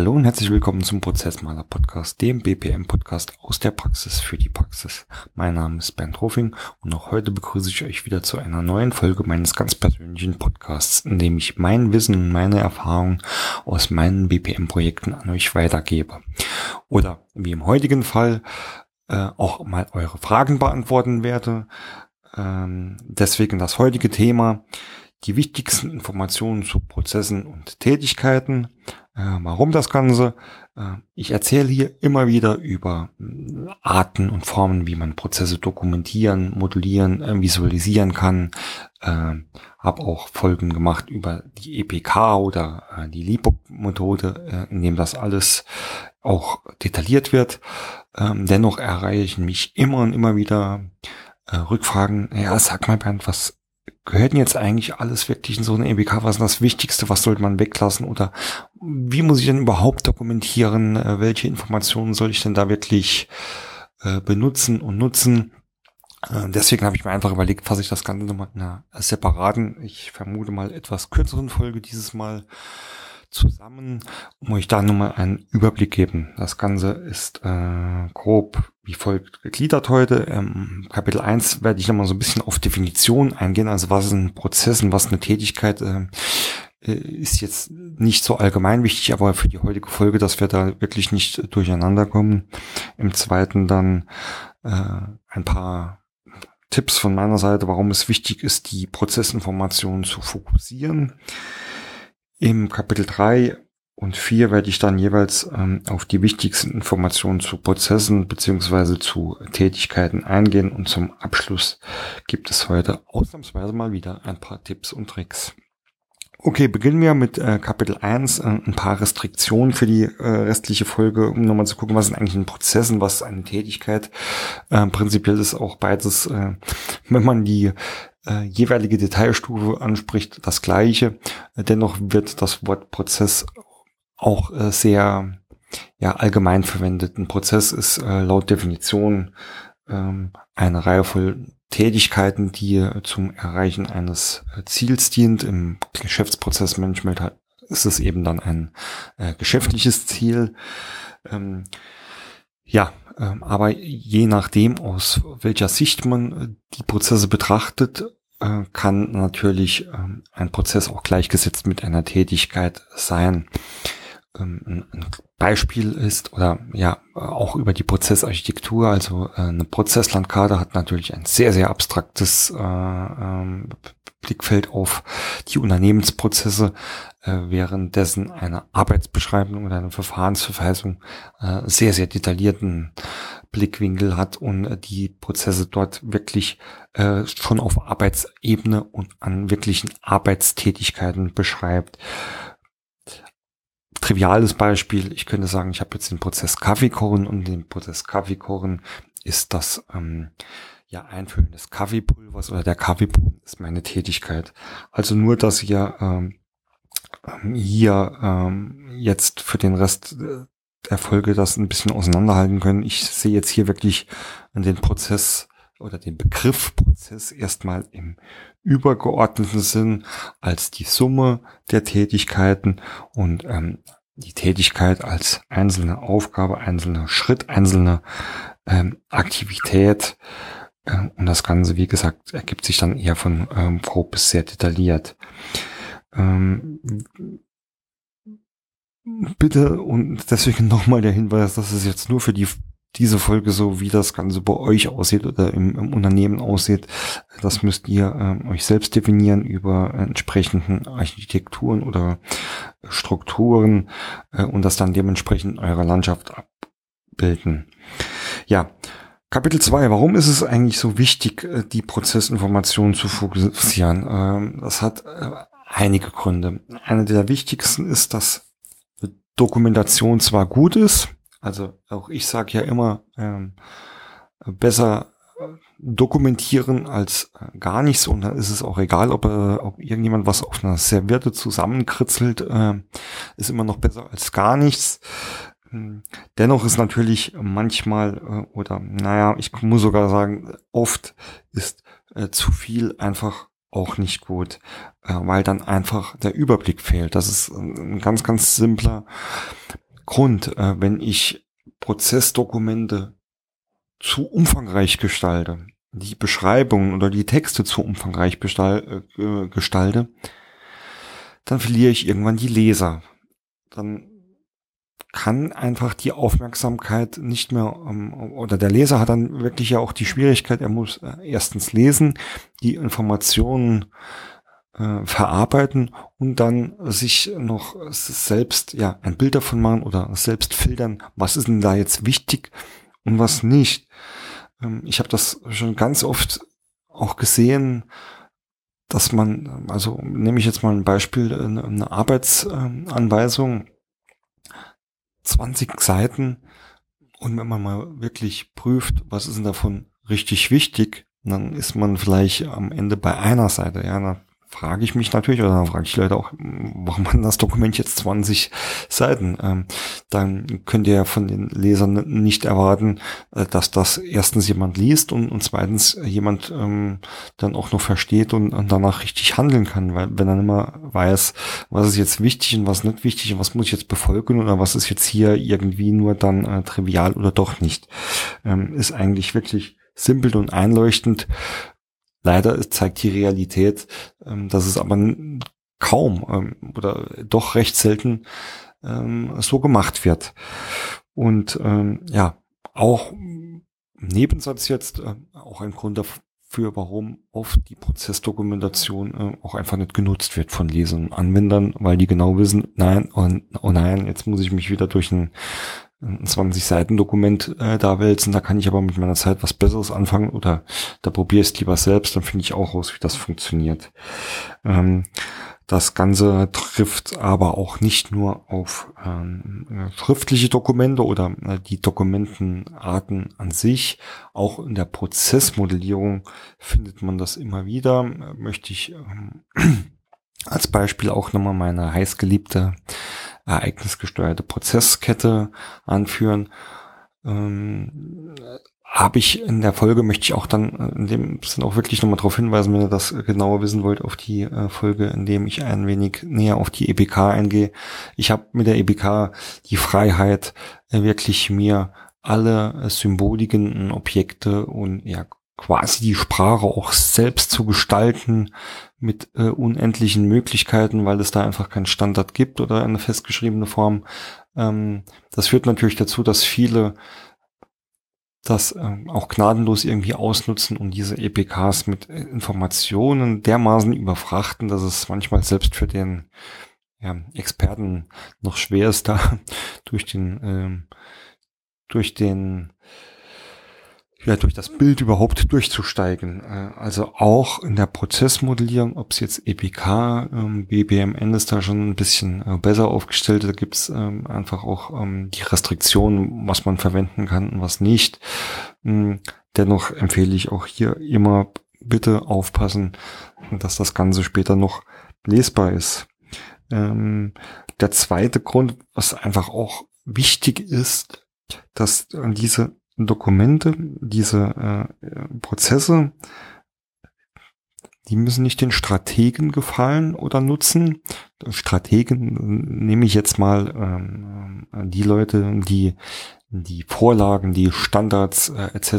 Hallo und herzlich willkommen zum Prozessmaler Podcast, dem BPM Podcast aus der Praxis für die Praxis. Mein Name ist Bernd Hofing und auch heute begrüße ich euch wieder zu einer neuen Folge meines ganz persönlichen Podcasts, in dem ich mein Wissen und meine Erfahrungen aus meinen BPM Projekten an euch weitergebe. Oder wie im heutigen Fall äh, auch mal eure Fragen beantworten werde. Ähm, deswegen das heutige Thema die wichtigsten Informationen zu Prozessen und Tätigkeiten. Äh, warum das Ganze? Äh, ich erzähle hier immer wieder über äh, Arten und Formen, wie man Prozesse dokumentieren, modellieren, äh, visualisieren kann. Äh, Habe auch Folgen gemacht über die EPK oder äh, die LIPOC-Methode, in dem das alles auch detailliert wird. Ähm, dennoch erreichen mich immer und immer wieder Rückfragen. Ja, sag mal Bernd, was gehört jetzt eigentlich alles wirklich in so eine EBK? Was ist das Wichtigste? Was sollte man weglassen? Oder wie muss ich denn überhaupt dokumentieren? Äh, welche Informationen soll ich denn da wirklich äh, benutzen und nutzen? Äh, deswegen habe ich mir einfach überlegt, fasse ich das Ganze nochmal in einer separaten, ich vermute mal etwas kürzeren Folge dieses Mal zusammen, um euch da nochmal einen Überblick geben. Das Ganze ist äh, grob wie folgt gegliedert heute. Ähm, Kapitel 1 werde ich nochmal so ein bisschen auf Definition eingehen, also was ist ein Prozess und was eine Tätigkeit äh, äh, ist jetzt nicht so allgemein wichtig, aber für die heutige Folge, dass wir da wirklich nicht durcheinander kommen. Im zweiten dann äh, ein paar Tipps von meiner Seite, warum es wichtig ist, die Prozessinformationen zu fokussieren. Im Kapitel 3 und 4 werde ich dann jeweils ähm, auf die wichtigsten Informationen zu Prozessen beziehungsweise zu Tätigkeiten eingehen und zum Abschluss gibt es heute ausnahmsweise mal wieder ein paar Tipps und Tricks. Okay, beginnen wir mit äh, Kapitel 1, äh, ein paar Restriktionen für die äh, restliche Folge, um nochmal zu gucken, was ist eigentlich ein Prozess und was ist eine Tätigkeit. Äh, prinzipiell ist auch beides, äh, wenn man die äh, jeweilige Detailstufe anspricht, das gleiche. Dennoch wird das Wort Prozess auch äh, sehr ja, allgemein verwendet. Ein Prozess ist äh, laut Definition ähm, eine Reihe von Tätigkeiten, die zum Erreichen eines äh, Ziels dient. Im Geschäftsprozessmanagement ist es eben dann ein äh, geschäftliches Ziel. Ähm, ja, ähm, aber je nachdem, aus welcher Sicht man äh, die Prozesse betrachtet, äh, kann natürlich ähm, ein Prozess auch gleichgesetzt mit einer Tätigkeit sein. Ähm, ein Beispiel ist oder ja auch über die Prozessarchitektur. Also äh, eine Prozesslandkarte hat natürlich ein sehr sehr abstraktes Blickfeld auf die Unternehmensprozesse, äh, währenddessen eine Arbeitsbeschreibung oder eine Verfahrensverweisung äh, sehr, sehr detaillierten Blickwinkel hat und äh, die Prozesse dort wirklich äh, schon auf Arbeitsebene und an wirklichen Arbeitstätigkeiten beschreibt. Triviales Beispiel, ich könnte sagen, ich habe jetzt den Prozess Kaffeekochen und den Prozess Kaffeekochen ist das ähm, ja, Einfüllen des Kaffeepulvers oder der Kaffeebohnen ist meine Tätigkeit. Also nur, dass ihr ähm, hier ähm, jetzt für den Rest äh, der Folge das ein bisschen auseinanderhalten können. Ich sehe jetzt hier wirklich den Prozess oder den Begriff Prozess erstmal im übergeordneten Sinn als die Summe der Tätigkeiten und ähm, die Tätigkeit als einzelne Aufgabe, einzelner Schritt, einzelne ähm, Aktivität äh, und das Ganze, wie gesagt, ergibt sich dann eher von ähm, grob bis sehr detailliert. Ähm, bitte und deswegen nochmal der Hinweis, dass es jetzt nur für die diese Folge so, wie das Ganze bei euch aussieht oder im, im Unternehmen aussieht, das müsst ihr ähm, euch selbst definieren über entsprechenden Architekturen oder Strukturen äh, und das dann dementsprechend eurer Landschaft abbilden. Ja, Kapitel 2. Warum ist es eigentlich so wichtig, äh, die Prozessinformationen zu fokussieren? Ähm, das hat äh, einige Gründe. Einer der wichtigsten ist, dass Dokumentation zwar gut ist, also auch ich sage ja immer, ähm, besser äh, dokumentieren als gar nichts und dann ist es auch egal, ob, ob irgendjemand was auf einer Serviette zusammenkritzelt, ist immer noch besser als gar nichts. Hm. Dennoch ist natürlich manchmal äh, oder naja, ich muss sogar sagen, oft ist äh, zu viel einfach auch nicht gut, äh, weil dann einfach der Überblick fehlt. Das ist ein ganz, ganz simpler Grund. Äh, wenn ich Prozessdokumente zu umfangreich gestalte, die Beschreibungen oder die Texte zu umfangreich äh, gestalte, dann verliere ich irgendwann die Leser. Dann kann einfach die Aufmerksamkeit nicht mehr, ähm, oder der Leser hat dann wirklich ja auch die Schwierigkeit, er muss äh, erstens lesen, die Informationen äh, verarbeiten und dann sich noch selbst ja ein Bild davon machen oder selbst filtern, was ist denn da jetzt wichtig und was nicht. Ähm, ich habe das schon ganz oft auch gesehen, dass man, also nehme ich jetzt mal ein Beispiel, eine Arbeitsanweisung, 20 Seiten und wenn man mal wirklich prüft, was ist denn davon richtig wichtig, dann ist man vielleicht am Ende bei einer Seite, ja, frage ich mich natürlich, oder dann frage ich Leute auch, warum hat das Dokument jetzt 20 Seiten? Ähm, dann könnt ihr ja von den Lesern nicht erwarten, äh, dass das erstens jemand liest und, und zweitens jemand ähm, dann auch noch versteht und, und danach richtig handeln kann, weil wenn er immer weiß, was ist jetzt wichtig und was nicht wichtig und was muss ich jetzt befolgen oder was ist jetzt hier irgendwie nur dann äh, trivial oder doch nicht, ähm, ist eigentlich wirklich simpel und einleuchtend Leider zeigt die Realität, ähm, dass es aber kaum ähm, oder doch recht selten ähm, so gemacht wird. Und ja, auch Nebensatz jetzt, äh, auch ein Grund dafür, warum oft die Prozessdokumentation äh, auch einfach nicht genutzt wird von Lesern und Anwendern, weil die genau wissen, nein, oh, oh nein, jetzt muss ich mich wieder durch ein ein 20 Seiten Dokument äh, da wälzen, da kann ich aber mit meiner Zeit was Besseres anfangen oder da probiere ich lieber selbst, dann finde ich auch raus, wie das funktioniert. Ähm, das Ganze trifft aber auch nicht nur auf ähm, schriftliche Dokumente oder äh, die Dokumentenarten an sich. Auch in der Prozessmodellierung findet man das immer wieder. Möchte ich ähm, als Beispiel auch nochmal meine heißgeliebte ereignisgesteuerte Prozesskette anführen. Ähm, habe ich in der Folge, möchte ich auch dann in dem Sinn auch wirklich nochmal darauf hinweisen, wenn ihr das genauer wissen wollt, auf die äh, Folge, in dem ich ein wenig näher auf die EBK eingehe. Ich habe mit der EBK die Freiheit, äh, wirklich mir alle äh, Symboliken, Objekte und ja quasi die Sprache auch selbst zu gestalten mit äh, unendlichen Möglichkeiten, weil es da einfach keinen Standard gibt oder eine festgeschriebene Form. Ähm, das führt natürlich dazu, dass viele das ähm, auch gnadenlos irgendwie ausnutzen und diese EPKs mit äh, Informationen dermaßen überfrachten, dass es manchmal selbst für den ja, Experten noch schwer ist, da durch den ähm, durch den ja, durch das Bild überhaupt durchzusteigen. Äh, also auch in der Prozessmodellierung, ob es jetzt EPK, ähm, BBMN ist da schon ein bisschen äh, besser aufgestellt. Da gibt's ähm, einfach auch ähm, die Restriktionen, was man verwenden kann und was nicht. Hm, dennoch empfehle ich auch hier immer bitte aufpassen, dass das Ganze später noch lesbar ist. der zweite Grund, was einfach auch wichtig ist, dass diese Dokumente, diese äh, Prozesse, die müssen nicht den Strategen gefallen oder nutzen. Strategen nehme ich jetzt mal ähm, die Leute, die die Vorlagen, die Standards äh, etc.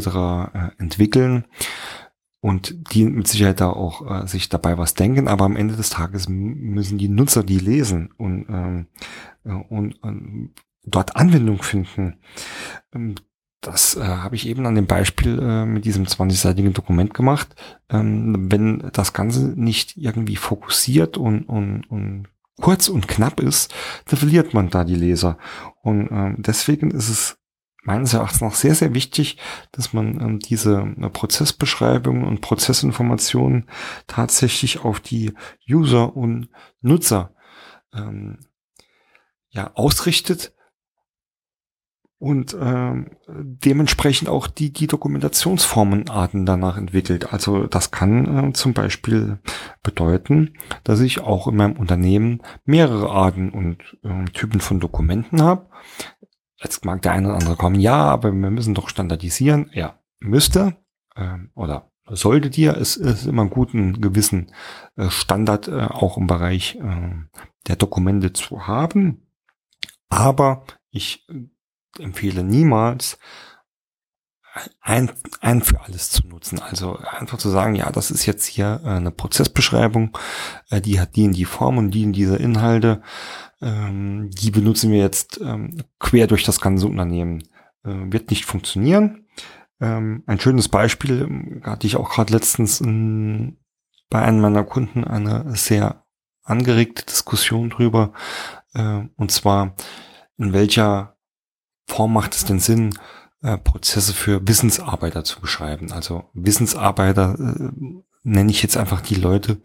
Äh, entwickeln und die mit Sicherheit da auch äh, sich dabei was denken, aber am Ende des Tages müssen die Nutzer die lesen und, ähm, äh, und, und dort Anwendung finden. Ähm, das äh, habe ich eben an dem Beispiel äh, mit diesem 20-seitigen Dokument gemacht. Ähm, wenn das Ganze nicht irgendwie fokussiert und, und, und kurz und knapp ist, dann verliert man da die Leser. Und ähm, deswegen ist es meines Erachtens noch sehr, sehr wichtig, dass man ähm, diese äh, Prozessbeschreibungen und Prozessinformationen tatsächlich auf die User und Nutzer ähm, ja, ausrichtet und ähm, dementsprechend auch die, die Dokumentationsformenarten danach entwickelt. Also das kann äh, zum Beispiel bedeuten, dass ich auch in meinem Unternehmen mehrere Arten und äh, Typen von Dokumenten habe. Jetzt mag der eine oder andere kommen, ja, aber wir müssen doch standardisieren. Ja, müsste äh, oder sollte dir. Es ist immer gut, einen gewissen äh, Standard äh, auch im Bereich äh, der Dokumente zu haben. Aber ich empfehle niemals, ein, ein für alles zu nutzen. Also einfach zu sagen, ja, das ist jetzt hier eine Prozessbeschreibung, die hat die in die Form und die in diese Inhalte. Ähm, die benutzen wir jetzt ähm, quer durch das ganze Unternehmen. wird nicht funktionieren. Ähm, ein schönes Beispiel hatte ich auch gerade letztens bei einem meiner Kunden eine sehr angeregte Diskussion drüber. Äh, und zwar, in welcher Form macht es denn Sinn, äh, Prozesse für Wissensarbeiter zu beschreiben? Also Wissensarbeiter äh, nenne ich jetzt einfach die Leute,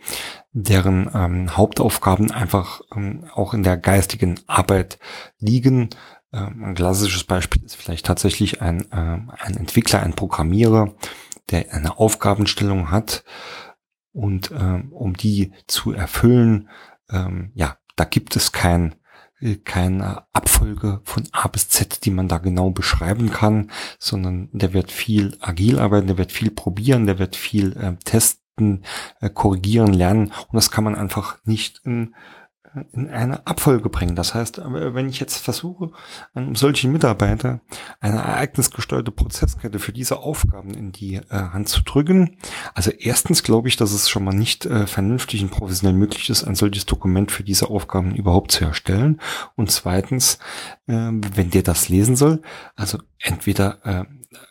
deren ähm, Hauptaufgaben einfach ähm, auch in der geistigen Arbeit liegen, ähm, ein klassisches Beispiel ist vielleicht tatsächlich ein, ähm, ein Entwickler, ein Programmierer, der eine Aufgabenstellung hat und ähm, um die zu erfüllen, ja, da gibt es kein äh, keine Abfolge von A bis Z, die man da genau beschreiben kann, sondern der wird viel agil arbeiten, der wird viel probieren, der wird viel äh, testen, äh, korrigieren, lernen. Und das kann man einfach nicht in in eine Abfolge bringen. Das heißt, wenn ich jetzt versuche, einem solchen Mitarbeiter eine ereignisgesteuerte Prozesskette für diese Aufgaben in die äh, Hand zu drücken, also erstens glaube ich, dass es schon mal nicht äh, vernünftig und professionell möglich ist, ein solches Dokument für diese Aufgaben überhaupt zu erstellen. Und zweitens, äh, wenn der das lesen soll, also entweder äh,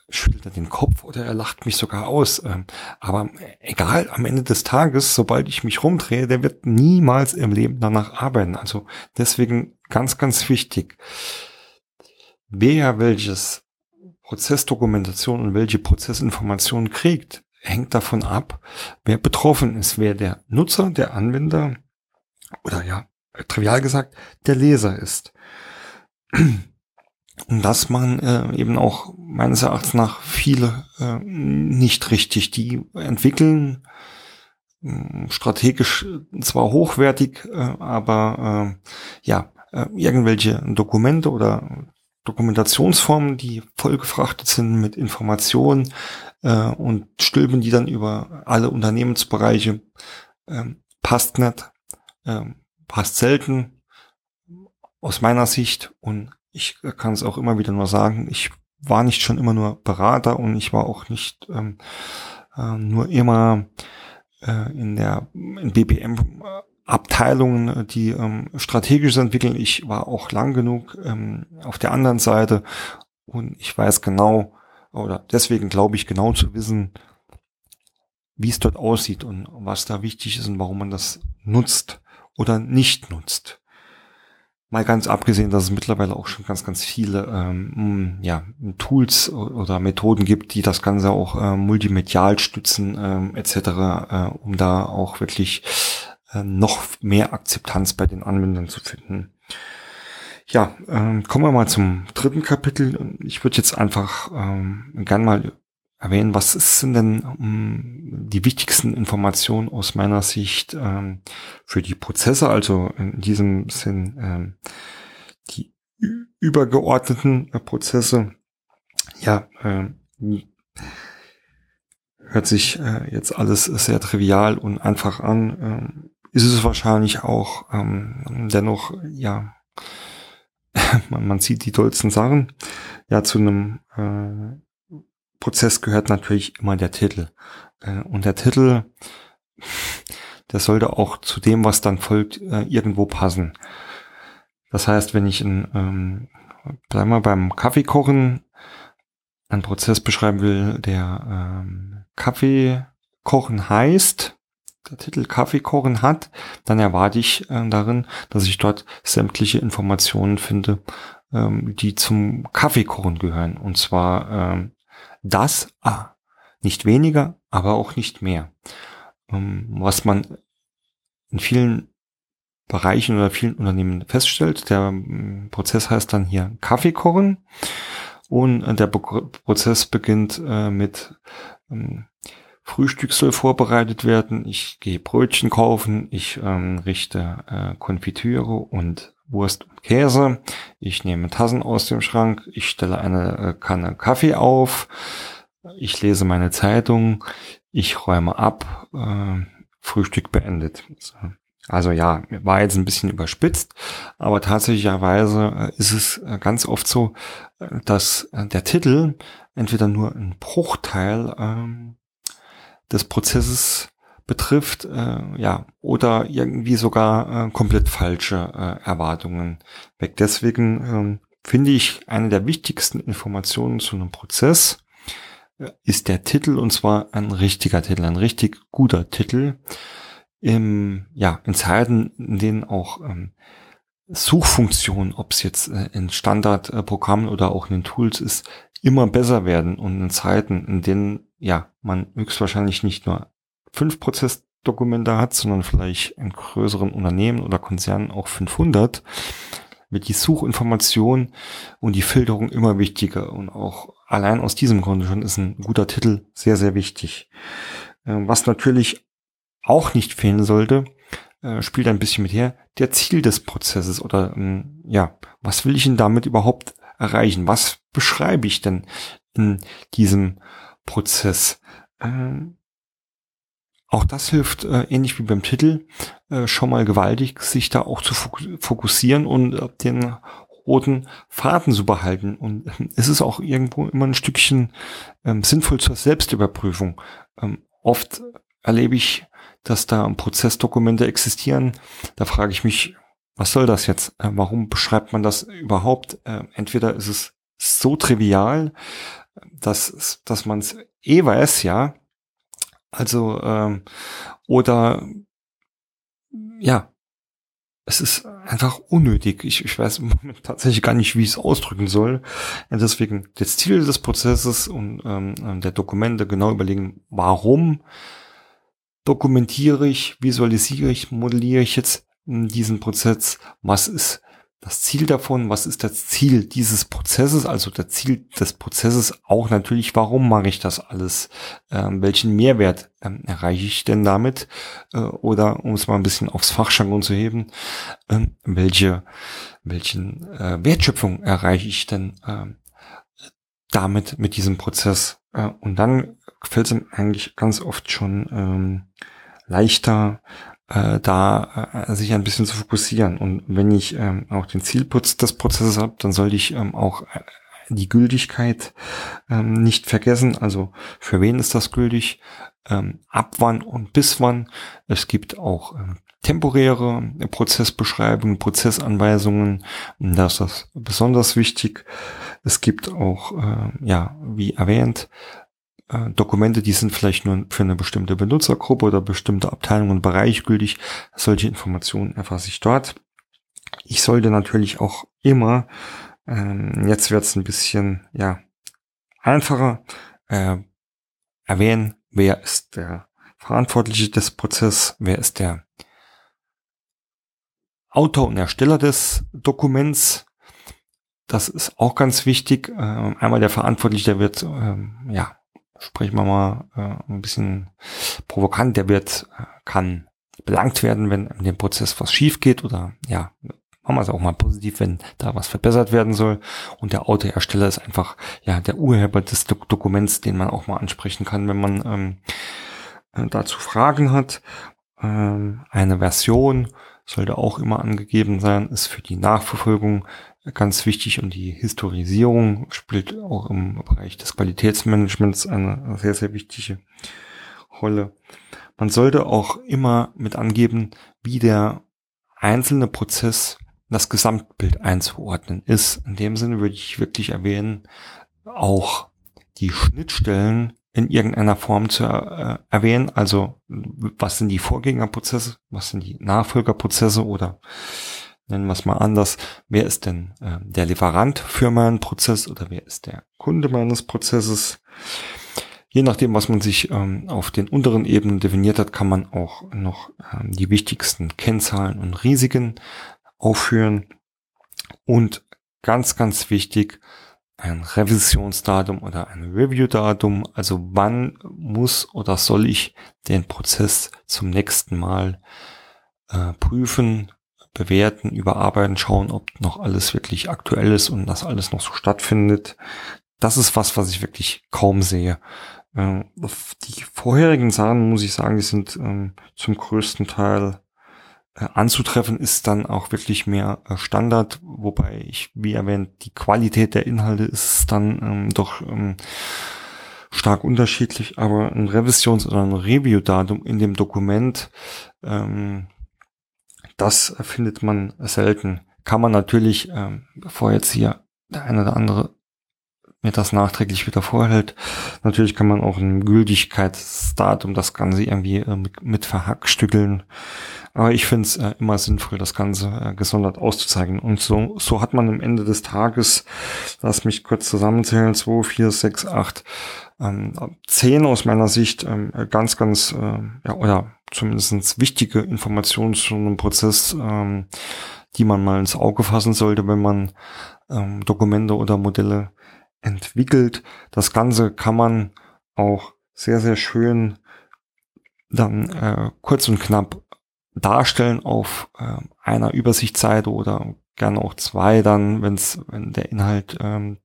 schüttelt er den Kopf oder er lacht mich sogar aus. Ähm, aber egal, am Ende des Tages, sobald ich mich rumdrehe, der wird niemals im Leben danach arbeiten. Also deswegen ganz, ganz wichtig. Wer welches Prozessdokumentation und welche Prozessinformationen kriegt, hängt davon ab, wer betroffen ist, wer der Nutzer, der Anwender oder ja, trivial gesagt, der Leser ist. Und das machen äh, eben auch meines Erachtens nach viele äh, nicht richtig. Die entwickeln äh, strategisch zwar hochwertig, äh, aber äh, ja, äh, irgendwelche Dokumente oder Dokumentationsformen, die vollgefrachtet sind mit Informationen äh, und stülpen die dann über alle Unternehmensbereiche, äh, passt nicht, äh, passt selten aus meiner Sicht und ich kann es auch immer wieder nur sagen, ich war nicht schon immer nur Berater und ich war auch nicht ähm, äh, nur immer äh, in der in BPM Abteilungen, die ähm, strategisch entwickeln. Ich war auch lang genug ähm, auf der anderen Seite und ich weiß genau oder deswegen glaube ich genau zu wissen, wie es dort aussieht und was da wichtig ist und warum man das nutzt oder nicht nutzt. Mal ganz abgesehen, dass es mittlerweile auch schon ganz, ganz viele ähm, ja, Tools oder Methoden gibt, die das Ganze auch äh, multimedial stützen ähm, etc., äh, um da auch wirklich äh, noch mehr Akzeptanz bei den Anwendern zu finden. Ja, ähm, kommen wir mal zum dritten Kapitel. Ich würde jetzt einfach ähm, gern mal erwähnen, was sind denn um, ähm, die wichtigsten Informationen aus meiner Sicht ähm, für die Prozesse, also in diesem Sinn ähm, die übergeordneten äh, Prozesse. Ja, äh, hört sich äh, jetzt alles sehr trivial und einfach an. Äh, ist es wahrscheinlich auch ähm, dennoch, ja, man, man sieht die tollsten Sachen. Ja, zu einem äh, Prozess gehört natürlich immer der Titel. Äh, und der Titel, der sollte auch zu dem, was dann folgt, äh, irgendwo passen. Das heißt, wenn ich in, ähm, bleiben wir beim Kaffeekochen, einen Prozess beschreiben will, der ähm, Kaffee kochen heißt, der Titel Kaffee kochen hat, dann erwarte ich äh, darin, dass ich dort sämtliche Informationen finde, ähm, die zum Kaffeekochen gehören. Und zwar ähm, das ah, nicht weniger, aber auch nicht mehr. Ähm, was man in vielen Bereichen oder vielen Unternehmen feststellt, der ähm, Prozess heißt dann hier Kaffee kochen. Und äh, der Prozess beginnt äh, mit ähm, Frühstück soll vorbereitet werden, ich gehe Brötchen kaufen, ich ähm, richte äh, Konfitüre und Wurst und Käse. Ich nehme Tassen aus dem Schrank. Ich stelle eine äh, Kanne Kaffee auf. ich lese meine Zeitung, ich räume ab, äh, Frühstück beendet. Also ja, war jetzt ein bisschen überspitzt, aber tatsächlicherweise äh, ist es äh, ganz oft so, dass der Titel entweder nur ein Bruchteil ähm, des Prozesses betrifft, äh, ja, oder irgendwie sogar äh, komplett falsche äh, Erwartungen weg. Deswegen ähm, finde ich, eine der wichtigsten Informationen zu einem Prozess äh, ist der Titel und zwar ein richtiger Titel, ein richtig guter Titel. Im, ja, in Zeiten, in denen auch ähm, Suchfunktionen, ob es jetzt äh, in Standardprogrammen oder auch in den Tools ist, immer besser werden und in Zeiten, in denen ja man höchstwahrscheinlich nicht nur fünf Prozessdokumente hat, sondern vielleicht in größeren Unternehmen oder Konzernen auch 500, wird die Suchinformation und die Filterung immer wichtiger und auch allein aus diesem Grund schon ist ein guter Titel sehr, sehr wichtig. Ähm, was natürlich auch nicht fehlen sollte, äh, spielt ein bisschen mit her, der Ziel des Prozesses oder ähm, ja, was will ich denn damit überhaupt erreichen? Was beschreibe ich denn in diesem Prozess? Ähm, auch das hilft, äh, ähnlich wie beim Titel, äh, schon mal gewaltig, sich da auch zu fokussieren und äh, den roten Faden zu behalten. Und äh, es ist auch irgendwo immer ein Stückchen ähm, sinnvoll zur Selbstüberprüfung. Ähm, oft erlebe ich, dass da Prozessdokumente existieren. Da frage ich mich, was soll das jetzt? Äh, warum beschreibt man das überhaupt? Äh, entweder ist es so trivial, dass, dass man es eh weiß, ja, also, ähm, oder ja, es ist einfach unnötig. Ich, ich weiß tatsächlich gar nicht, wie ich es ausdrücken soll. Und deswegen das Ziel des Prozesses und ähm, der Dokumente genau überlegen, warum dokumentiere ich, visualisiere ich, modelliere ich jetzt diesen Prozess, was ist das Ziel davon, was ist das Ziel dieses Prozesses, also das Ziel des Prozesses auch natürlich, warum mache ich das alles, ähm, welchen Mehrwert ähm, erreiche ich denn damit? Äh, oder um es mal ein bisschen aufs Fachjargon zu heben, ähm, welche, welchen äh, Wertschöpfung erreiche ich denn äh, damit mit diesem Prozess? Äh, und dann fällt es eigentlich ganz oft schon ähm, leichter äh, da äh, sich ein bisschen zu fokussieren. Und wenn ich ähm, auch den Zielputz des Prozesses habe, dann sollte ich ähm, auch äh, die Gültigkeit ähm, nicht vergessen. Also für wen ist das gültig? Ähm, ab wann und bis wann? Es gibt auch ähm, temporäre Prozessbeschreibungen, Prozessanweisungen. Das ist das besonders wichtig. Es gibt auch, äh, ja, wie erwähnt, äh, Dokumente, die sind vielleicht nur für eine bestimmte Benutzergruppe oder bestimmte Abteilungen und Bereich gültig. Solche Informationen erfasse ich dort. Ich sollte natürlich auch immer, ähm, jetzt wird es ein bisschen ja einfacher, äh, erwähnen, wer ist der Verantwortliche des Prozesses, wer ist der Autor und Ersteller des Dokuments. Das ist auch ganz wichtig. Ähm, einmal der Verantwortliche, der wird ähm, ja sprechen wir mal äh, ein bisschen provokant, der wird, äh, kann belangt werden, wenn in dem Prozess was schief geht oder ja, machen wir es auch mal positiv, wenn da was verbessert werden soll. Und der Autohersteller ist einfach ja der Urheber des Do Dokuments, den man auch mal ansprechen kann, wenn man ähm, äh, dazu Fragen hat. Ähm, eine Version sollte auch immer angegeben sein, ist für die Nachverfolgung ganz wichtig und die Historisierung spielt auch im Bereich des Qualitätsmanagements eine sehr, sehr wichtige Rolle. Man sollte auch immer mit angeben, wie der einzelne Prozess das Gesamtbild einzuordnen ist. In dem Sinne würde ich wirklich erwähnen, auch die Schnittstellen in irgendeiner Form zu äh, erwähnen. Also was sind die Vorgängerprozesse, was sind die Nachfolgerprozesse oder nennen wir es mal anders, wer ist denn äh, der Lieferant für meinen Prozess oder wer ist der Kunde meines Prozesses. Je nachdem, was man sich ähm, auf den unteren Ebenen definiert hat, kann man auch noch ähm, die wichtigsten Kennzahlen und Risiken aufführen. Und ganz, ganz wichtig, ein Revisionsdatum oder ein Review-Datum. Also wann muss oder soll ich den Prozess zum nächsten Mal äh, prüfen, bewerten, überarbeiten, schauen, ob noch alles wirklich aktuell ist und das alles noch so stattfindet. das ist was, was ich wirklich kaum sehe. Äh, die vorherigen Sachen, muss ich sagen, die sind ähm, zum größten Teil äh, anzutreffen, ist dann auch wirklich mehr äh, Standard, wobei ich, wie erwähnt, die Qualität der Inhalte ist dann ähm, doch ähm, stark unterschiedlich, aber ein Revisions- oder ein Review-Datum in dem Dokument, ähm, das findet man selten. Kann man natürlich, ähm, bevor jetzt hier der eine oder andere mir das nachträglich wieder vorhält. Natürlich kann man auch ein Gültigkeitsdatum das Ganze irgendwie äh, mit, mit verhackstückeln. Aber ich finde es äh, immer sinnvoll, das Ganze äh, gesondert auszuzeigen. Und so, so hat man am Ende des Tages, lass mich kurz zusammenzählen, 2, 4, 6, 8, ähm, 10 aus meiner Sicht ähm, ganz, ganz, äh, ja, oder zumindest wichtige Informationen zu einem Prozess, ähm, die man mal ins Auge fassen sollte, wenn man ähm, Dokumente oder Modelle entwickelt. Das Ganze kann man auch sehr, sehr schön dann äh, kurz und knapp darstellen auf äh, einer Übersichtsseite oder gerne auch zwei dann, wenn's, wenn der Inhalt ähm,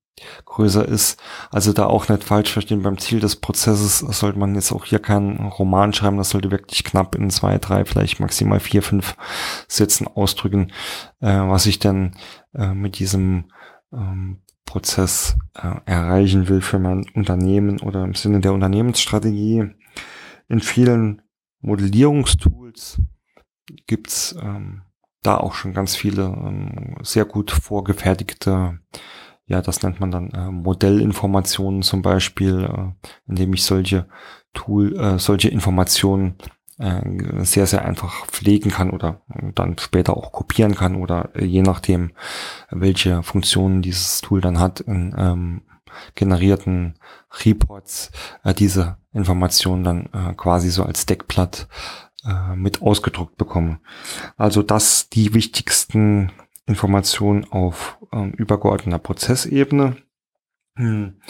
größer ist. Also da auch nicht falsch verstehen, beim Ziel des Prozesses sollte man jetzt auch hier keinen Roman schreiben, das sollte wirklich knapp in zwei, drei, vielleicht maximal vier, fünf Sätzen ausdrücken, äh, was ich denn äh, mit diesem ähm, Prozess äh, erreichen will für mein Unternehmen oder im Sinne der Unternehmensstrategie. In vielen Modellierungstools gibt's ähm, da auch schon ganz viele ähm, sehr gut vorgefertigte, ja, das nennt man dann äh, Modellinformationen zum Beispiel, äh, indem ich solche Tool, äh, solche Informationen äh, sehr, sehr einfach pflegen kann oder dann später auch kopieren kann oder äh, je nachdem, welche Funktionen dieses Tool dann hat, in ähm, generierten Reports äh, diese Informationen dann äh, quasi so als Deckblatt äh, mit ausgedruckt bekomme. Also das die wichtigsten Informationen auf ähm, übergeordneter Prozessebene. Hm.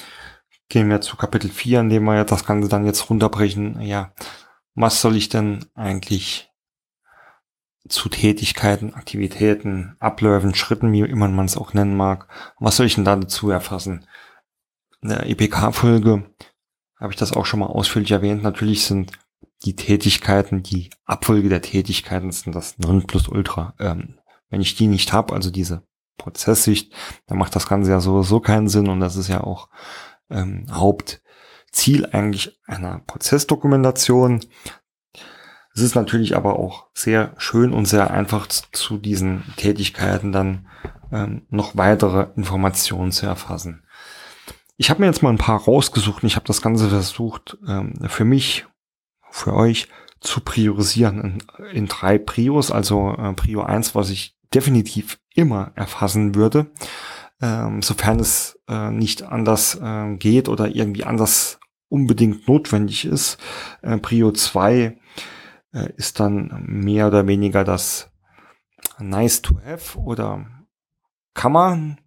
Gehen wir zu Kapitel 4, in dem wir ja das Ganze dann jetzt runterbrechen. Ja, was soll ich denn eigentlich zu Tätigkeiten, Aktivitäten, Abläufen, Schritten, wie immer man es auch nennen mag, was soll ich denn da dazu erfassen? In der EPK-Folge habe ich das auch schon mal ausführlich erwähnt. Natürlich sind die Tätigkeiten, die Abfolge der Tätigkeiten sind das Nonplusultra. Ähm, wenn ich die nicht habe, also diese Prozesssicht, dann macht das Ganze ja sowieso keinen Sinn und das ist ja auch ähm, Haupt Ziel eigentlich einer Prozessdokumentation. Es ist natürlich aber auch sehr schön und sehr einfach zu diesen Tätigkeiten dann ähm, noch weitere Informationen zu erfassen. Ich habe mir jetzt mal ein paar rausgesucht und ich habe das Ganze versucht ähm, für mich, für euch zu priorisieren in, in drei Prios. Also äh, Prio 1, was ich definitiv immer erfassen würde, ähm, sofern es äh, nicht anders äh, geht oder irgendwie anders unbedingt notwendig ist. Äh, Prio 2 äh, ist dann mehr oder weniger das nice to have oder kann man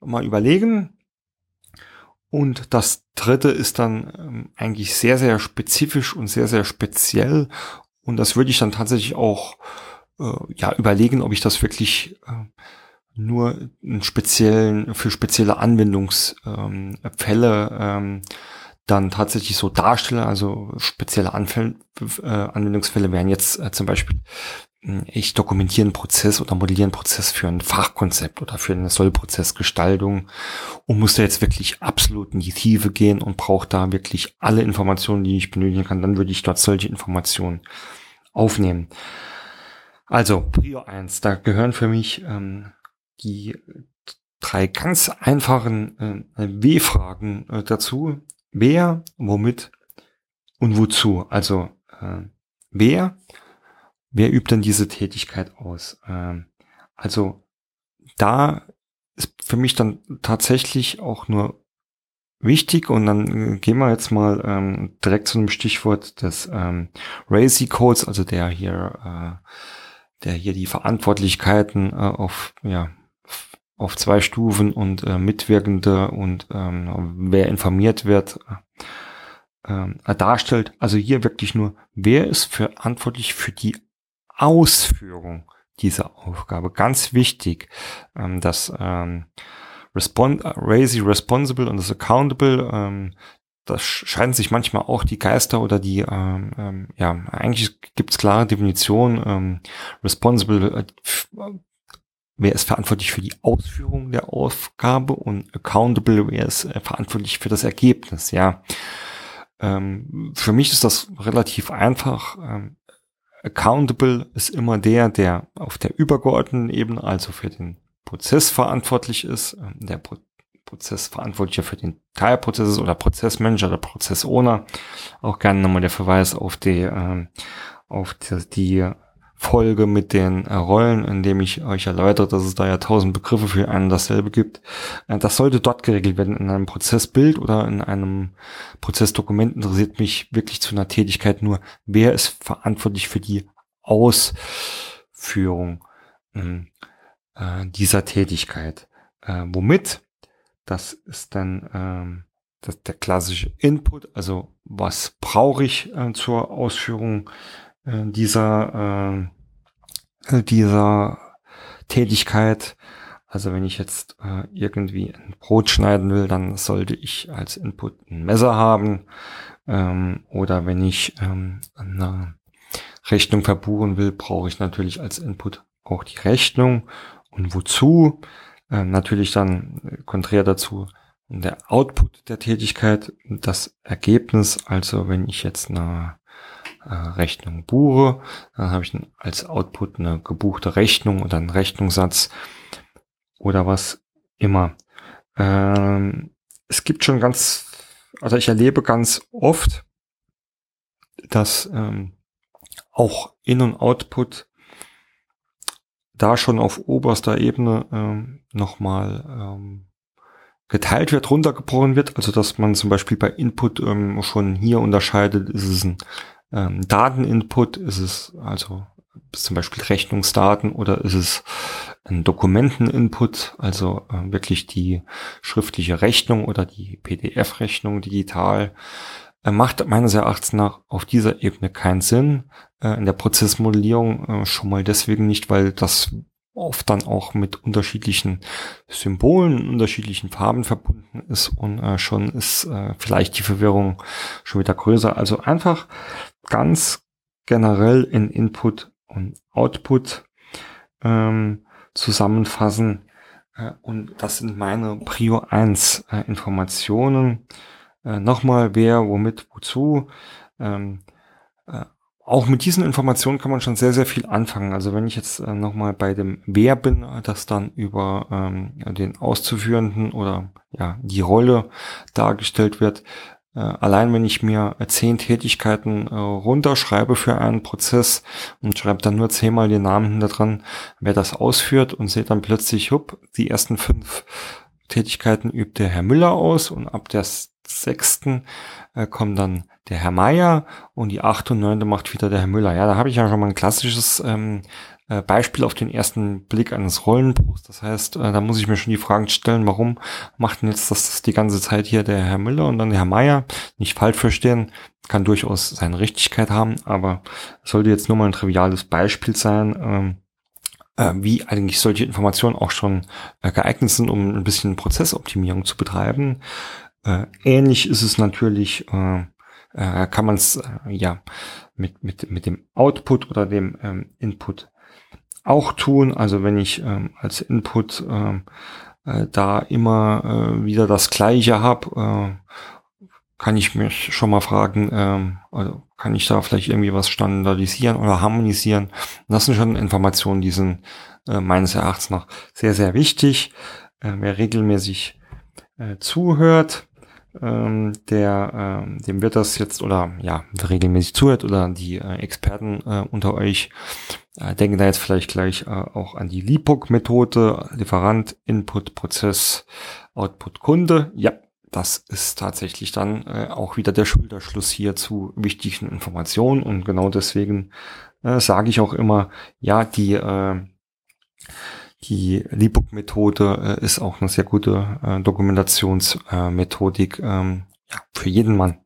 mal überlegen. Und das dritte ist dann ähm, eigentlich sehr, sehr spezifisch und sehr, sehr speziell. Und das würde ich dann tatsächlich auch äh, ja überlegen, ob ich das wirklich äh, nur in speziellen, für spezielle Anwendungsfälle ähm, dann tatsächlich so darstelle, also spezielle Anfäll, äh, Anwendungsfälle wären jetzt äh, zum Beispiel, hm, ich dokumentiere einen Prozess oder modelliere einen Prozess für ein Fachkonzept oder für eine Sollprozessgestaltung und muss da jetzt wirklich absolut in die Tiefe gehen und brauche da wirklich alle Informationen, die ich benötigen kann, dann würde ich dort solche Informationen aufnehmen. Also, Prio 1, da gehören für mich ähm, die drei ganz einfachen äh, W-Fragen äh, dazu wer, womit und wozu. Also äh, wer, wer übt denn diese Tätigkeit aus? Äh, also da ist für mich dann tatsächlich auch nur wichtig und dann äh, gehen wir jetzt mal ähm, direkt zu einem Stichwort des ähm, Racy Codes, also der hier, äh, der hier die Verantwortlichkeiten äh, auf ja auf zwei Stufen und äh, Mitwirkende und ähm, wer informiert wird, ähm, äh, darstellt. Also hier wirklich nur, wer ist verantwortlich für die Ausführung dieser Aufgabe. Ganz wichtig, ähm, dass ähm, respon Razy Responsible und das Accountable, ähm, das scheiden sich manchmal auch die Geister oder die, ähm, ähm, ja, eigentlich gibt es klare Definitionen. Ähm, responsible, äh, wer ist verantwortlich für die Ausführung der Aufgabe und accountable, wer ist äh, verantwortlich für das Ergebnis, ja. Ähm, für mich ist das relativ einfach. Ähm, accountable ist immer der, der auf der übergeordneten Ebene, also für den Prozess verantwortlich ist, ähm, der Pro Prozessverantwortlicher für den Teilprozess ist oder Prozessmanager oder Prozessowner. Auch gerne nochmal der Verweis auf die, äh, auf die, die Folge mit den äh, Rollen, in dem ich euch erläutere, dass es da ja tausend Begriffe für einen dasselbe gibt. Äh, das sollte dort geregelt werden. In einem Prozessbild oder in einem Prozessdokument interessiert mich wirklich zu einer Tätigkeit nur, wer ist verantwortlich für die Ausführung ähm, äh, dieser Tätigkeit. Äh, womit? Das ist dann ähm, das, der klassische Input, also was brauche ich äh, zur Ausführung äh, dieser, äh, dieser Tätigkeit. Also wenn ich jetzt äh, irgendwie ein Brot schneiden will, dann sollte ich als Input ein Messer haben. Ähm, oder wenn ich ähm, eine Rechnung verbuchen will, brauche ich natürlich als Input auch die Rechnung. Und wozu? Äh, natürlich dann konträr dazu der Output der Tätigkeit, das Ergebnis. Also wenn ich jetzt eine äh, Rechnung buche. Dann habe ich als Output eine gebuchte Rechnung oder einen Rechnungssatz oder was immer. Ähm, es gibt schon ganz, also ich erlebe ganz oft, dass ähm, auch In- und Output da schon auf oberster Ebene ähm, nochmal ähm, geteilt wird, runtergebrochen wird. Also dass man zum Beispiel bei Input ähm, schon hier unterscheidet, ist es ein ähm, Dateninput? Ist es also zum Beispiel Rechnungsdaten oder ist es ein Dokumenteninput, also äh, wirklich die schriftliche Rechnung oder die PDF-Rechnung digital? Äh, macht meines Erachtens nach auf dieser Ebene keinen Sinn. Äh, in der Prozessmodellierung äh, schon mal deswegen nicht, weil das oft dann auch mit unterschiedlichen Symbolen, unterschiedlichen Farben verbunden ist und äh, schon ist äh, vielleicht die Verwirrung schon wieder größer. Also einfach ganz generell in Input und Output ähm, zusammenfassen. Äh, und das sind meine Prio 1 äh, Informationen. Äh, Nochmal, wer, womit, wozu. Ähm, äh, auch mit diesen Informationen kann man schon sehr, sehr viel anfangen. Also wenn ich jetzt äh, nochmal bei dem Wer bin, das dann über ähm, den Auszuführenden oder ja die Rolle dargestellt wird, äh, allein wenn ich mir zehn Tätigkeiten äh, runterschreibe für einen Prozess und schreibe dann nur zehnmal den Namen hinter dran, wer das ausführt und sehe dann plötzlich, hup, die ersten fünf Tätigkeiten übt der Herr Müller aus und ab der sechsten äh, kommt dann der Herr Meier und die achte und neunte macht wieder der Herr Müller. Ja, da habe ich ja schon mal ein klassisches ähm, äh, Beispiel auf den ersten Blick eines Rollenbruchs. Das heißt, äh, da muss ich mir schon die Fragen stellen, warum macht denn jetzt das die ganze Zeit hier der Herr Müller und dann der Herr Meier? Nicht falsch verstehen, kann durchaus seine Richtigkeit haben, aber sollte jetzt nur mal ein triviales Beispiel sein, ähm, äh, wie eigentlich solche Informationen auch schon äh, geeignet sind, um ein bisschen Prozessoptimierung zu betreiben. Äh, ähnlich ist es natürlich, äh, äh, kann man es äh, ja mit, mit, mit dem Output oder dem ähm, Input auch tun. Also wenn ich ähm, als Input ähm, äh, da immer wieder das Gleiche habe, kann ich mich schon mal fragen, ähm, also kann ich da vielleicht irgendwie was standardisieren oder harmonisieren? das sind schon Informationen, die sind äh, meines Erachtens noch sehr, sehr wichtig. Äh, wer regelmäßig äh, zuhört, ähm, der, ähm, dem wird das jetzt oder ja, regelmäßig zuhört oder die äh, Experten äh, unter euch äh, denken da jetzt vielleicht gleich äh, auch an die LIPOC-Methode, Lieferant, Input, Prozess, Output, Kunde. Ja, das ist tatsächlich dann äh, auch wieder der Schulterschluss hier zu wichtigen Informationen und genau deswegen äh, sage ich auch immer, ja, die äh, die Liebook-Methode äh, ist auch eine sehr gute äh, Dokumentationsmethodik äh, ähm, ja, für jeden Mann.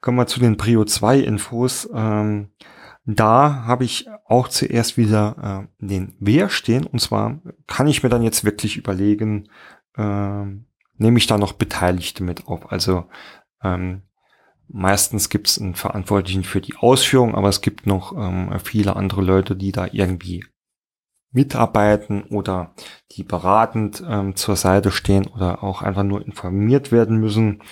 Kommen wir zu den Prio 2 Infos. Ähm, da habe ich auch zuerst wieder äh, den Wer stehen. Und zwar kann ich mir dann jetzt wirklich überlegen, ähm, nehme ich da noch Beteiligte mit auf. Also ähm, meistens gibt es einen Verantwortlichen für die Ausführung, aber es gibt noch ähm, viele andere Leute, die da irgendwie mitarbeiten oder die beratend ähm, zur Seite stehen oder auch einfach nur informiert werden müssen,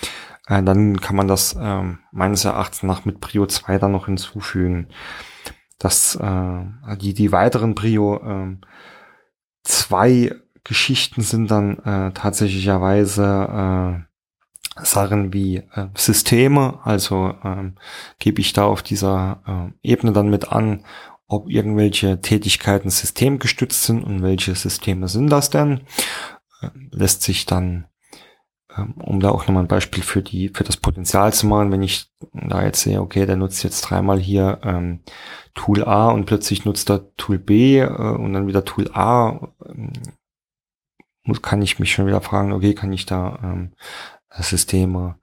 äh, dann kann man das ähm, meines Erachtens nach mit Prio 2 dann noch hinzufügen. dass äh, die, die weiteren Prio äh, 2 Geschichten sind dann äh, tatsächlicherweise äh, Sachen wie äh, Systeme, also ähm, gebe ich da auf dieser äh, Ebene dann mit an, ob irgendwelche Tätigkeiten systemgestützt sind und welche Systeme sind das denn. Äh, lässt sich dann, ähm, um da auch nochmal ein Beispiel für die, für das Potenzial zu machen, wenn ich da jetzt sehe, okay, der nutzt jetzt dreimal hier ähm, Tool A und plötzlich nutzt er Tool B äh, und dann wieder Tool A, ähm, muss, kann ich mich schon wieder fragen, okay, kann ich da ähm, Systeme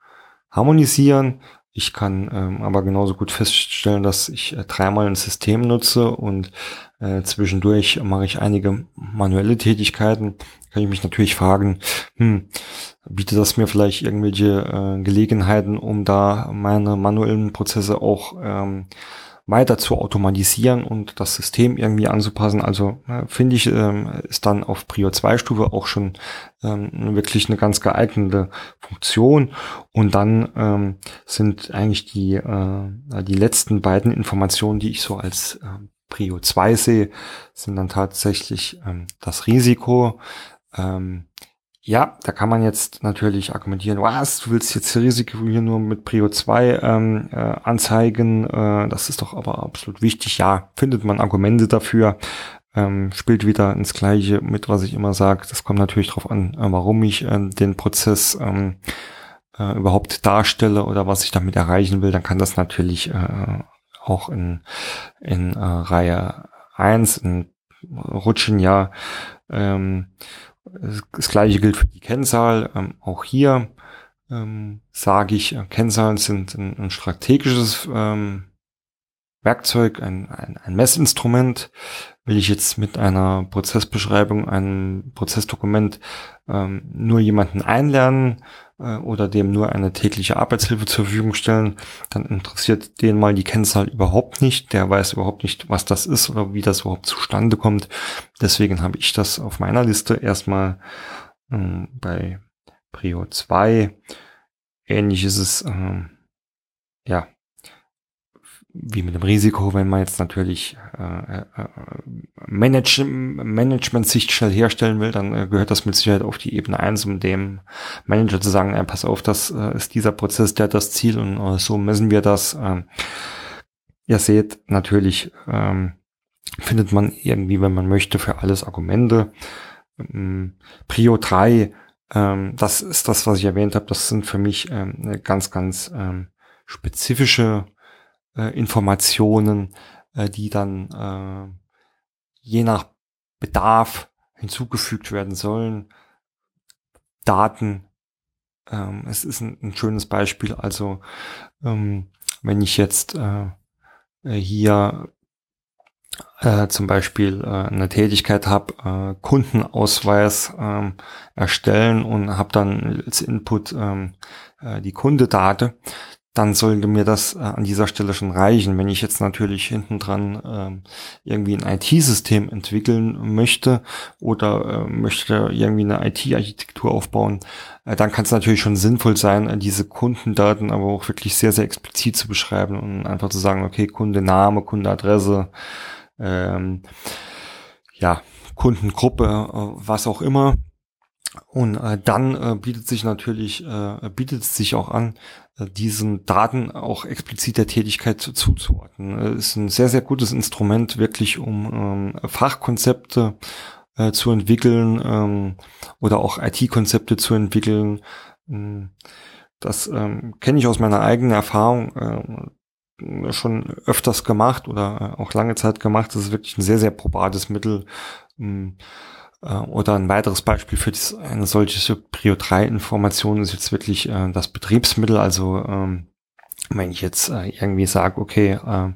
harmonisieren? Ich kann ähm, aber genauso gut feststellen, dass ich äh, dreimal ein System nutze und äh, zwischendurch mache ich einige manuelle Tätigkeiten. Kann ich mich natürlich fragen, hm, bietet das mir vielleicht irgendwelche äh, Gelegenheiten, um da meine manuellen Prozesse auch ähm, weiter zu automatisieren und das System irgendwie anzupassen. Also äh, finde ich, ähm, ist dann auf Prio 2 Stufe auch schon ähm, wirklich eine ganz geeignete Funktion. Und dann ähm, sind eigentlich die, äh, die letzten beiden Informationen, die ich so als äh, Prio 2 sehe, sind dann tatsächlich ähm, das Risiko. Ähm, ja, da kann man jetzt natürlich argumentieren, was, du willst jetzt Risiko hier nur mit Prio 2 ähm, äh, anzeigen, äh, das ist doch aber absolut wichtig. Ja, findet man Argumente dafür, ähm, spielt wieder ins Gleiche mit, was ich immer sage. Das kommt natürlich darauf an, äh, warum ich äh, den Prozess ähm, äh, überhaupt darstelle oder was ich damit erreichen will. Dann kann das natürlich äh, auch in, in äh, Reihe 1, in Rutschen ja ähm, das gleiche gilt für die Kennzahl. Ähm, auch hier ähm, sage ich, äh, Kennzahlen sind ein, ein strategisches ähm, Werkzeug, ein, ein, ein Messinstrument. Will ich jetzt mit einer Prozessbeschreibung, einem Prozessdokument ähm, nur jemanden einlernen oder dem nur eine tägliche Arbeitshilfe zur Verfügung stellen, dann interessiert den mal die Kennzahl überhaupt nicht. Der weiß überhaupt nicht, was das ist oder wie das überhaupt zustande kommt. Deswegen habe ich das auf meiner Liste erstmal ähm, bei Prio 2. Ähnlich ist es, ähm, ja, wie mit dem Risiko, wenn man jetzt natürlich äh, äh, Manage Management-Sicht schnell herstellen will, dann äh, gehört das mit Sicherheit auf die Ebene eins, um dem Manager zu sagen, äh, pass auf, das äh, ist dieser Prozess, der hat das Ziel und äh, so messen wir das. Ähm, ihr seht, natürlich ähm, findet man irgendwie, wenn man möchte, für alles Argumente. Ähm, Prio 3, ähm, das ist das, was ich erwähnt habe, das sind für mich ähm, ganz, ganz ähm, spezifische äh, Informationen, äh, die dann äh, je nach Bedarf hinzugefügt werden sollen. Daten. Ähm, es ist ein, ein, schönes Beispiel. Also ähm, wenn ich jetzt äh, äh hier äh, zum Beispiel äh, eine Tätigkeit habe, äh, Kundenausweis äh, erstellen und habe dann als Input ähm, äh, die Kundedate, dann sollte mir das äh, an dieser Stelle schon reichen. Wenn ich jetzt natürlich hinten dran ähm, irgendwie ein IT-System entwickeln möchte oder äh, möchte irgendwie eine IT-Architektur aufbauen, äh, dann kann es natürlich schon sinnvoll sein, äh, diese Kundendaten aber auch wirklich sehr, sehr explizit zu beschreiben und einfach zu sagen, okay, Kundename, Kundenadresse, ähm, ja, Kundengruppe, äh, was auch immer. Und äh, dann äh, bietet sich natürlich, äh, bietet es sich auch an, diesen Daten auch explizit der Tätigkeit zuzuordnen. Äh, ist ein sehr, sehr gutes Instrument, wirklich um ähm, Fachkonzepte äh, zu entwickeln ähm, oder auch IT-Konzepte zu entwickeln. Ähm, das ähm, kenne ich aus meiner eigenen Erfahrung äh, schon öfters gemacht oder äh, auch lange Zeit gemacht. Das ist wirklich ein sehr, sehr probates Mittel. Ähm, äh, oder ein weiteres Beispiel für eine solche Prio 3 Information ist jetzt wirklich äh, das Betriebsmittel. Also ähm, wenn ich jetzt äh, irgendwie sage, okay, äh,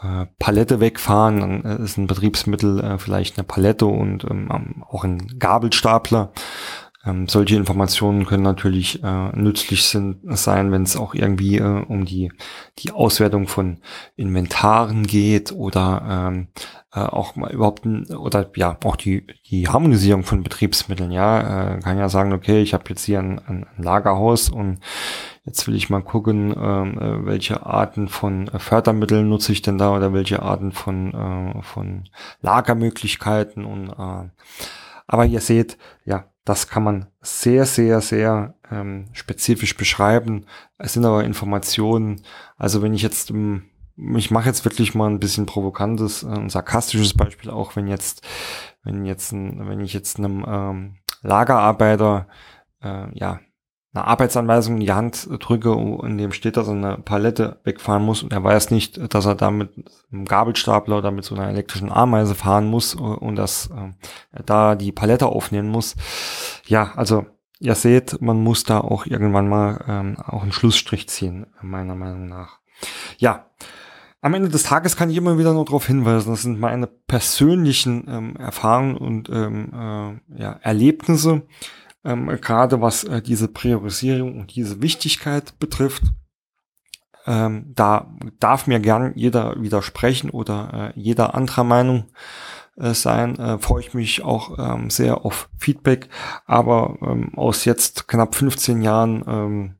äh, Palette wegfahren, dann äh, ist ein Betriebsmittel äh, vielleicht eine Palette und ähm, auch ein Gabelstapler. Ähm, solche Informationen können natürlich äh, nützlich sind, sein, wenn es auch irgendwie äh, um die, die Auswertung von Inventaren geht oder ähm, äh, auch mal überhaupt oder ja auch die die Harmonisierung von Betriebsmitteln. Ja, äh, kann ja sagen, okay, ich habe jetzt hier ein, ein Lagerhaus und jetzt will ich mal gucken, ähm, äh, welche Arten von Fördermitteln nutze ich denn da oder welche Arten von äh, von Lagermöglichkeiten und äh, aber ihr seht, ja, das kann man sehr, sehr, sehr ähm, spezifisch beschreiben. Es sind aber Informationen. Also wenn ich jetzt ähm, ich mache jetzt wirklich mal ein bisschen provokantes, äh, ein sarkastisches Beispiel, auch wenn jetzt, wenn jetzt, wenn ich jetzt einem ähm, Lagerarbeiter äh, ja eine Arbeitsanweisung in die Hand drücke, in dem steht, dass er eine Palette wegfahren muss und er weiß nicht, dass er da mit einem Gabelstapler oder mit so einer elektrischen Ameise fahren muss und dass äh, da die Palette aufnehmen muss. Ja, also ihr seht, man muss da auch irgendwann mal ähm, auch einen Schlussstrich ziehen, meiner Meinung nach. Ja, am Ende des Tages kann ich immer wieder nur darauf hinweisen, das sind meine persönlichen ähm, Erfahrungen und ähm, äh, ja, Erlebnisse, ähm, gerade was äh, diese Priorisierung und diese Wichtigkeit betrifft. Ähm, da darf mir gern jeder widersprechen oder äh, jeder anderer Meinung äh, sein. Äh, freue ich mich auch ähm, sehr auf Feedback. Aber ähm, aus jetzt knapp 15 Jahren ähm,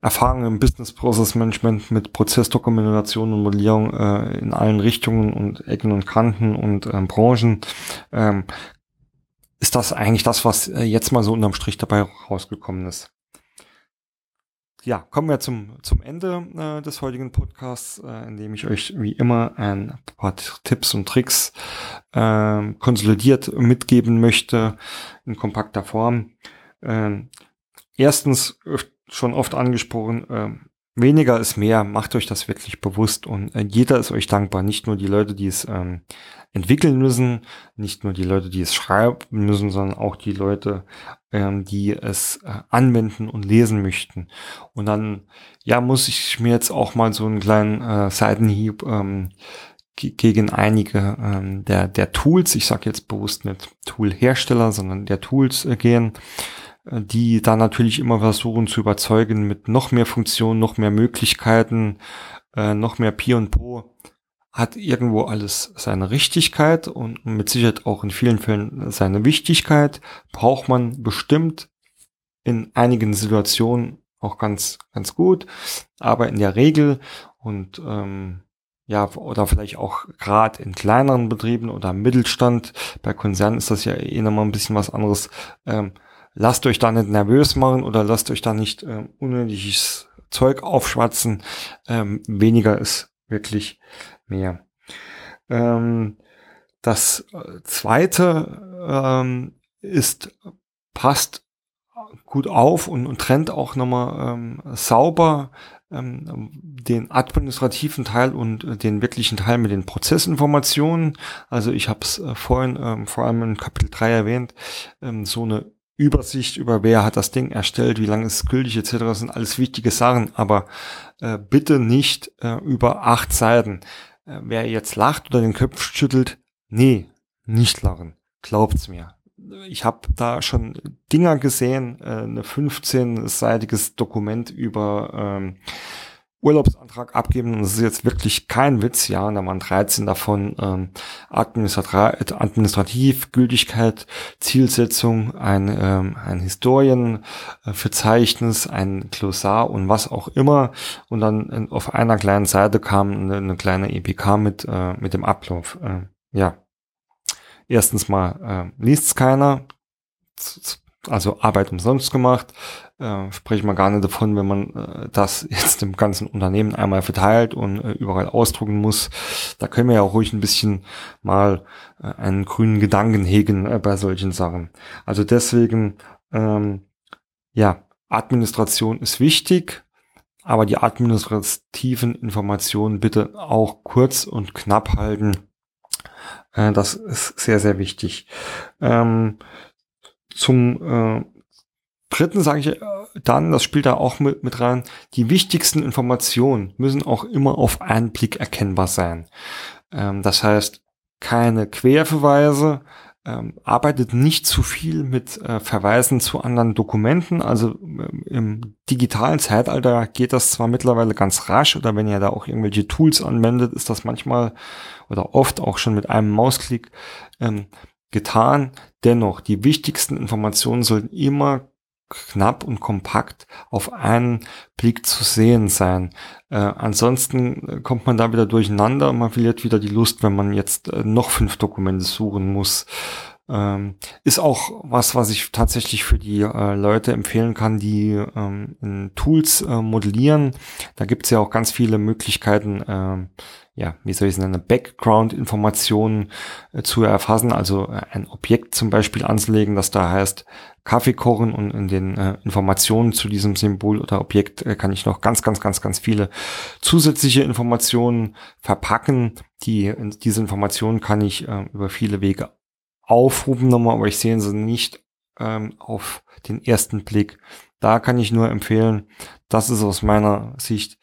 Erfahrung im Business Process Management mit Prozessdokumentation und Modellierung äh, in allen Richtungen und Ecken und Kanten und ähm, Branchen, ähm, ist das eigentlich das, was äh, jetzt mal so unterm Strich dabei rausgekommen ist. Ja, kommen wir zum, zum Ende äh, des heutigen Podcasts, äh, in dem ich euch wie immer ein paar Tipps und Tricks äh, konsolidiert mitgeben möchte in kompakter Form. Ähm, erstens, schon oft angesprochen, äh, weniger ist mehr, macht euch das wirklich bewusst und äh, jeder ist euch dankbar, nicht nur die Leute, die es ähm, entwickeln müssen, nicht nur die Leute, die es schreiben müssen, sondern auch die Leute, ähm, die es äh, anwenden und lesen möchten. Und dann, ja, muss ich mir jetzt auch mal so einen kleinen äh, Seitenhieb ähm, gegen einige ähm, der, der Tools, ich sage jetzt bewusst nicht Tool-Hersteller, sondern der Tools äh, gehen die da natürlich immer versuchen zu überzeugen mit noch mehr Funktionen, noch mehr Möglichkeiten, äh, noch mehr Pi und Po, hat irgendwo alles seine Richtigkeit und mit Sicherheit auch in vielen Fällen seine Wichtigkeit, braucht man bestimmt in einigen Situationen auch ganz, ganz gut, aber in der Regel und ähm, ja, oder vielleicht auch gerade in kleineren Betrieben oder Mittelstand, bei Konzernen ist das ja eh nochmal ein bisschen was anderes, ähm, lasst euch da nicht nervös machen oder lasst euch da nicht äh, unnötiges Zeug aufschwatzen. Ähm, weniger ist wirklich mehr. Ähm, das äh, zweite ähm, ist, passt gut auf und, und trennt auch nochmal ähm, sauber ähm, den administrativen Teil und äh, den wirklichen Teil mit den Prozessinformationen. Also ich habe es äh, vorhin ähm, vor allem in Kapitel 3 erwähnt, ähm, so eine Übersicht über wer hat das Ding erstellt, wie lange ist es gültig etc. Das sind alles wichtige Sachen, aber äh, bitte nicht äh, über acht Seiten. Äh, wer jetzt lacht oder den Kopf schüttelt, nee, nicht lachen. Glaubt's mir. Ich habe da schon Dinger gesehen, äh, eine 15-seitiges Dokument über ähm, Urlaubsantrag abgeben. Und das ist jetzt wirklich kein Witz, ja. Da waren 13 davon ähm, administrativ, Gültigkeit, Zielsetzung, ein, ähm, ein Historienverzeichnis, ein Glossar und was auch immer. Und dann auf einer kleinen Seite kam eine, eine kleine EPK mit, äh, mit dem Ablauf. Äh, ja. Erstens mal äh, liest es keiner also Arbeit umsonst gemacht. Äh, spreche mal gar nicht davon, wenn man äh, das jetzt im ganzen Unternehmen einmal verteilt und äh, überall ausdrucken muss. Da können wir ja auch ruhig ein bisschen mal äh, einen grünen Gedanken hegen äh, bei solchen Sachen. Also deswegen, ähm, ja, Administration ist wichtig, aber die administrativen Informationen bitte auch kurz und knapp halten. Äh, das ist sehr, sehr wichtig. Ähm, zum äh, dritten sage ich äh, dann, das spielt da auch mit, mit rein, die wichtigsten Informationen müssen auch immer auf einen Blick erkennbar sein. Ähm, das heißt, keine Querverweise, ähm, arbeitet nicht zu viel mit äh, Verweisen zu anderen Dokumenten. Also ähm, im digitalen Zeitalter geht das zwar mittlerweile ganz rasch oder wenn ihr da auch irgendwelche Tools anwendet, ist das manchmal oder oft auch schon mit einem Mausklick ähm, getan. Dennoch, die wichtigsten Informationen sollten immer knapp und kompakt auf einen Blick zu sehen sein. Äh, ansonsten kommt man da wieder durcheinander und man verliert wieder die Lust, wenn man jetzt äh, noch fünf Dokumente suchen muss. Ähm, ist auch was, was ich tatsächlich für die äh, Leute empfehlen kann, die ähm, in Tools äh, modellieren. Da gibt es ja auch ganz viele Möglichkeiten, ähm, ja, wie soll ich es nennen, Background-Informationen äh, zu erfassen, also äh, ein Objekt zum Beispiel anzulegen, das da heißt Kaffee kochen und in den äh, Informationen zu diesem Symbol oder Objekt äh, kann ich noch ganz, ganz, ganz, ganz viele zusätzliche Informationen verpacken. Die, diese Informationen kann ich über viele Wege aufrufen nochmal, aber ich sehe sie nicht ähm, auf den ersten Blick. Da kann ich nur empfehlen, das ist aus meiner Sicht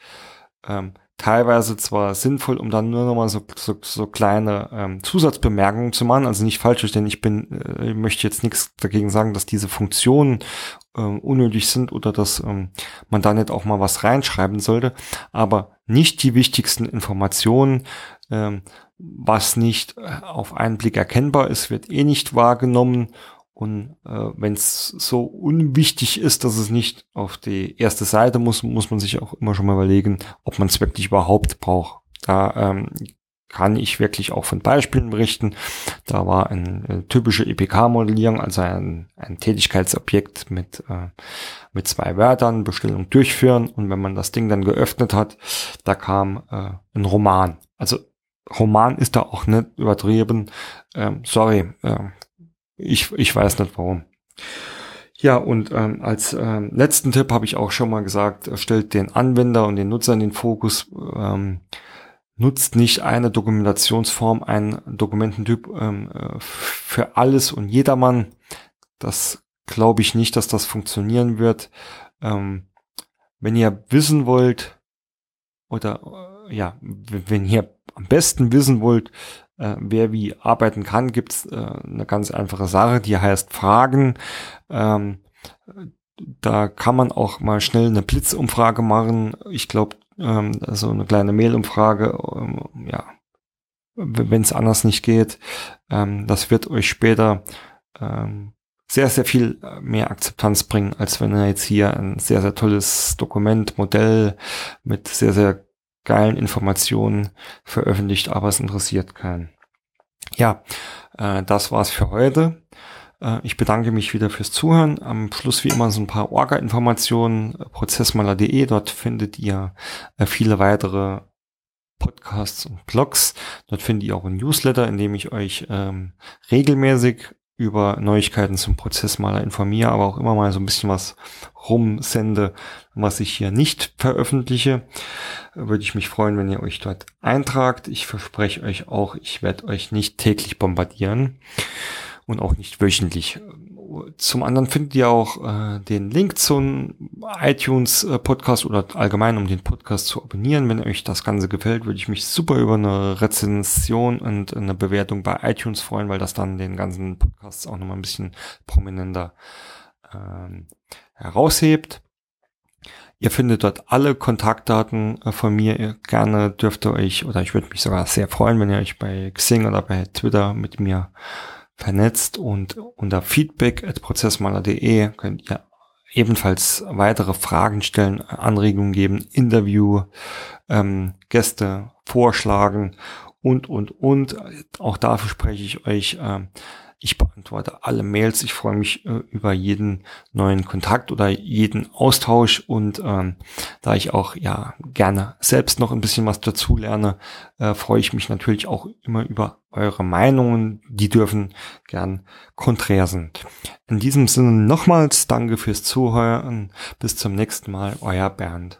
ähm, teilweise zwar sinnvoll, um dann nur nochmal so, so, so kleine ähm, Zusatzbemerkungen zu machen, also nicht falsch verstehen, ich bin, äh, möchte jetzt nichts dagegen sagen, dass diese Funktionen ähm, unnötig sind oder dass ähm, man da nicht auch mal was reinschreiben sollte, aber nicht die wichtigsten Informationen, ähm, was nicht äh, auf einen Blick erkennbar ist, wird eh nicht wahrgenommen und äh, wenn es so unwichtig ist, dass es nicht auf die erste Seite muss, muss man sich auch immer schon mal überlegen, ob man es wirklich überhaupt braucht. Da ähm, kann ich wirklich auch von Beispielen berichten. Da war ein, eine typische EPK-Modellierung, also ein, ein Tätigkeitsobjekt mit, äh, mit zwei Wörtern, Bestellung durchführen. Und wenn man das Ding dann geöffnet hat, da kam äh, ein Roman. Also Roman ist da auch nicht übertrieben. Ähm, sorry, äh, ich, ich weiß nicht warum. Ja, und ähm, als ähm, letzten Tipp habe ich auch schon mal gesagt, stellt den Anwender und den Nutzer in den Fokus. Ähm, nutzt nicht eine Dokumentationsform, einen Dokumententyp ähm, äh, für alles und jedermann. Das glaube ich nicht, dass das funktionieren wird. Ähm, wenn ihr wissen wollt oder äh, ja, wenn ihr am besten wissen wollt, äh, wer wie arbeiten kann, gibt's äh, eine ganz einfache Sache, die heißt Fragen. Ähm, da kann man auch mal schnell eine Blitzumfrage machen. Ich glaube, ähm, so eine kleine Mailumfrage, ähm, ja, wenn es anders nicht geht. Ähm, das wird euch später ähm, sehr, sehr viel mehr Akzeptanz bringen, als wenn ihr jetzt hier ein sehr, sehr tolles Dokument, Modell mit sehr, sehr geilen Informationen veröffentlicht, aber es interessiert keinen. Ja, äh, das war's für heute. Äh, ich bedanke mich wieder fürs Zuhören. Am Schluss wie immer so ein paar Orga-Informationen, prozessmaler.de. Dort findet ihr äh, viele weitere Podcasts und Blogs. Dort findet ihr auch ein Newsletter, in dem ich euch ähm, regelmäßig über Neuigkeiten zum Prozessmaler informiere, aber auch immer mal so ein bisschen was rumsende, was ich hier nicht veröffentliche. Würde ich mich freuen, wenn ihr euch dort eintragt. Ich verspreche euch auch, ich werde euch nicht täglich bombardieren und auch nicht wöchentlich. Zum anderen findet ihr auch äh, den Link zum iTunes äh, Podcast oder allgemein, um den Podcast zu abonnieren. Wenn euch das Ganze gefällt, würde ich mich super über eine Rezension und eine Bewertung bei iTunes freuen, weil das dann den ganzen Podcast auch nochmal ein bisschen prominenter ähm, heraushebt. Ihr findet dort alle Kontaktdaten äh, von mir. Gerne dürft ihr euch, oder ich würde mich sogar sehr freuen, wenn ihr euch bei Xing oder bei Twitter mit mir vernetzt und unter feedback at prozessmaler.de könnt ihr ebenfalls weitere Fragen stellen, Anregungen geben, Interview, ähm, Gäste vorschlagen und, und, und. Auch dafür spreche ich euch. Äh, ich beantworte alle Mails. Ich freue mich äh, über jeden neuen Kontakt oder jeden Austausch und ähm, da ich auch ja gerne selbst noch ein bisschen was dazu lerne, äh, freue ich mich natürlich auch immer über eure Meinungen. Die dürfen gern konträr sind. In diesem Sinne nochmals danke fürs Zuhören. Bis zum nächsten Mal, euer Bernd.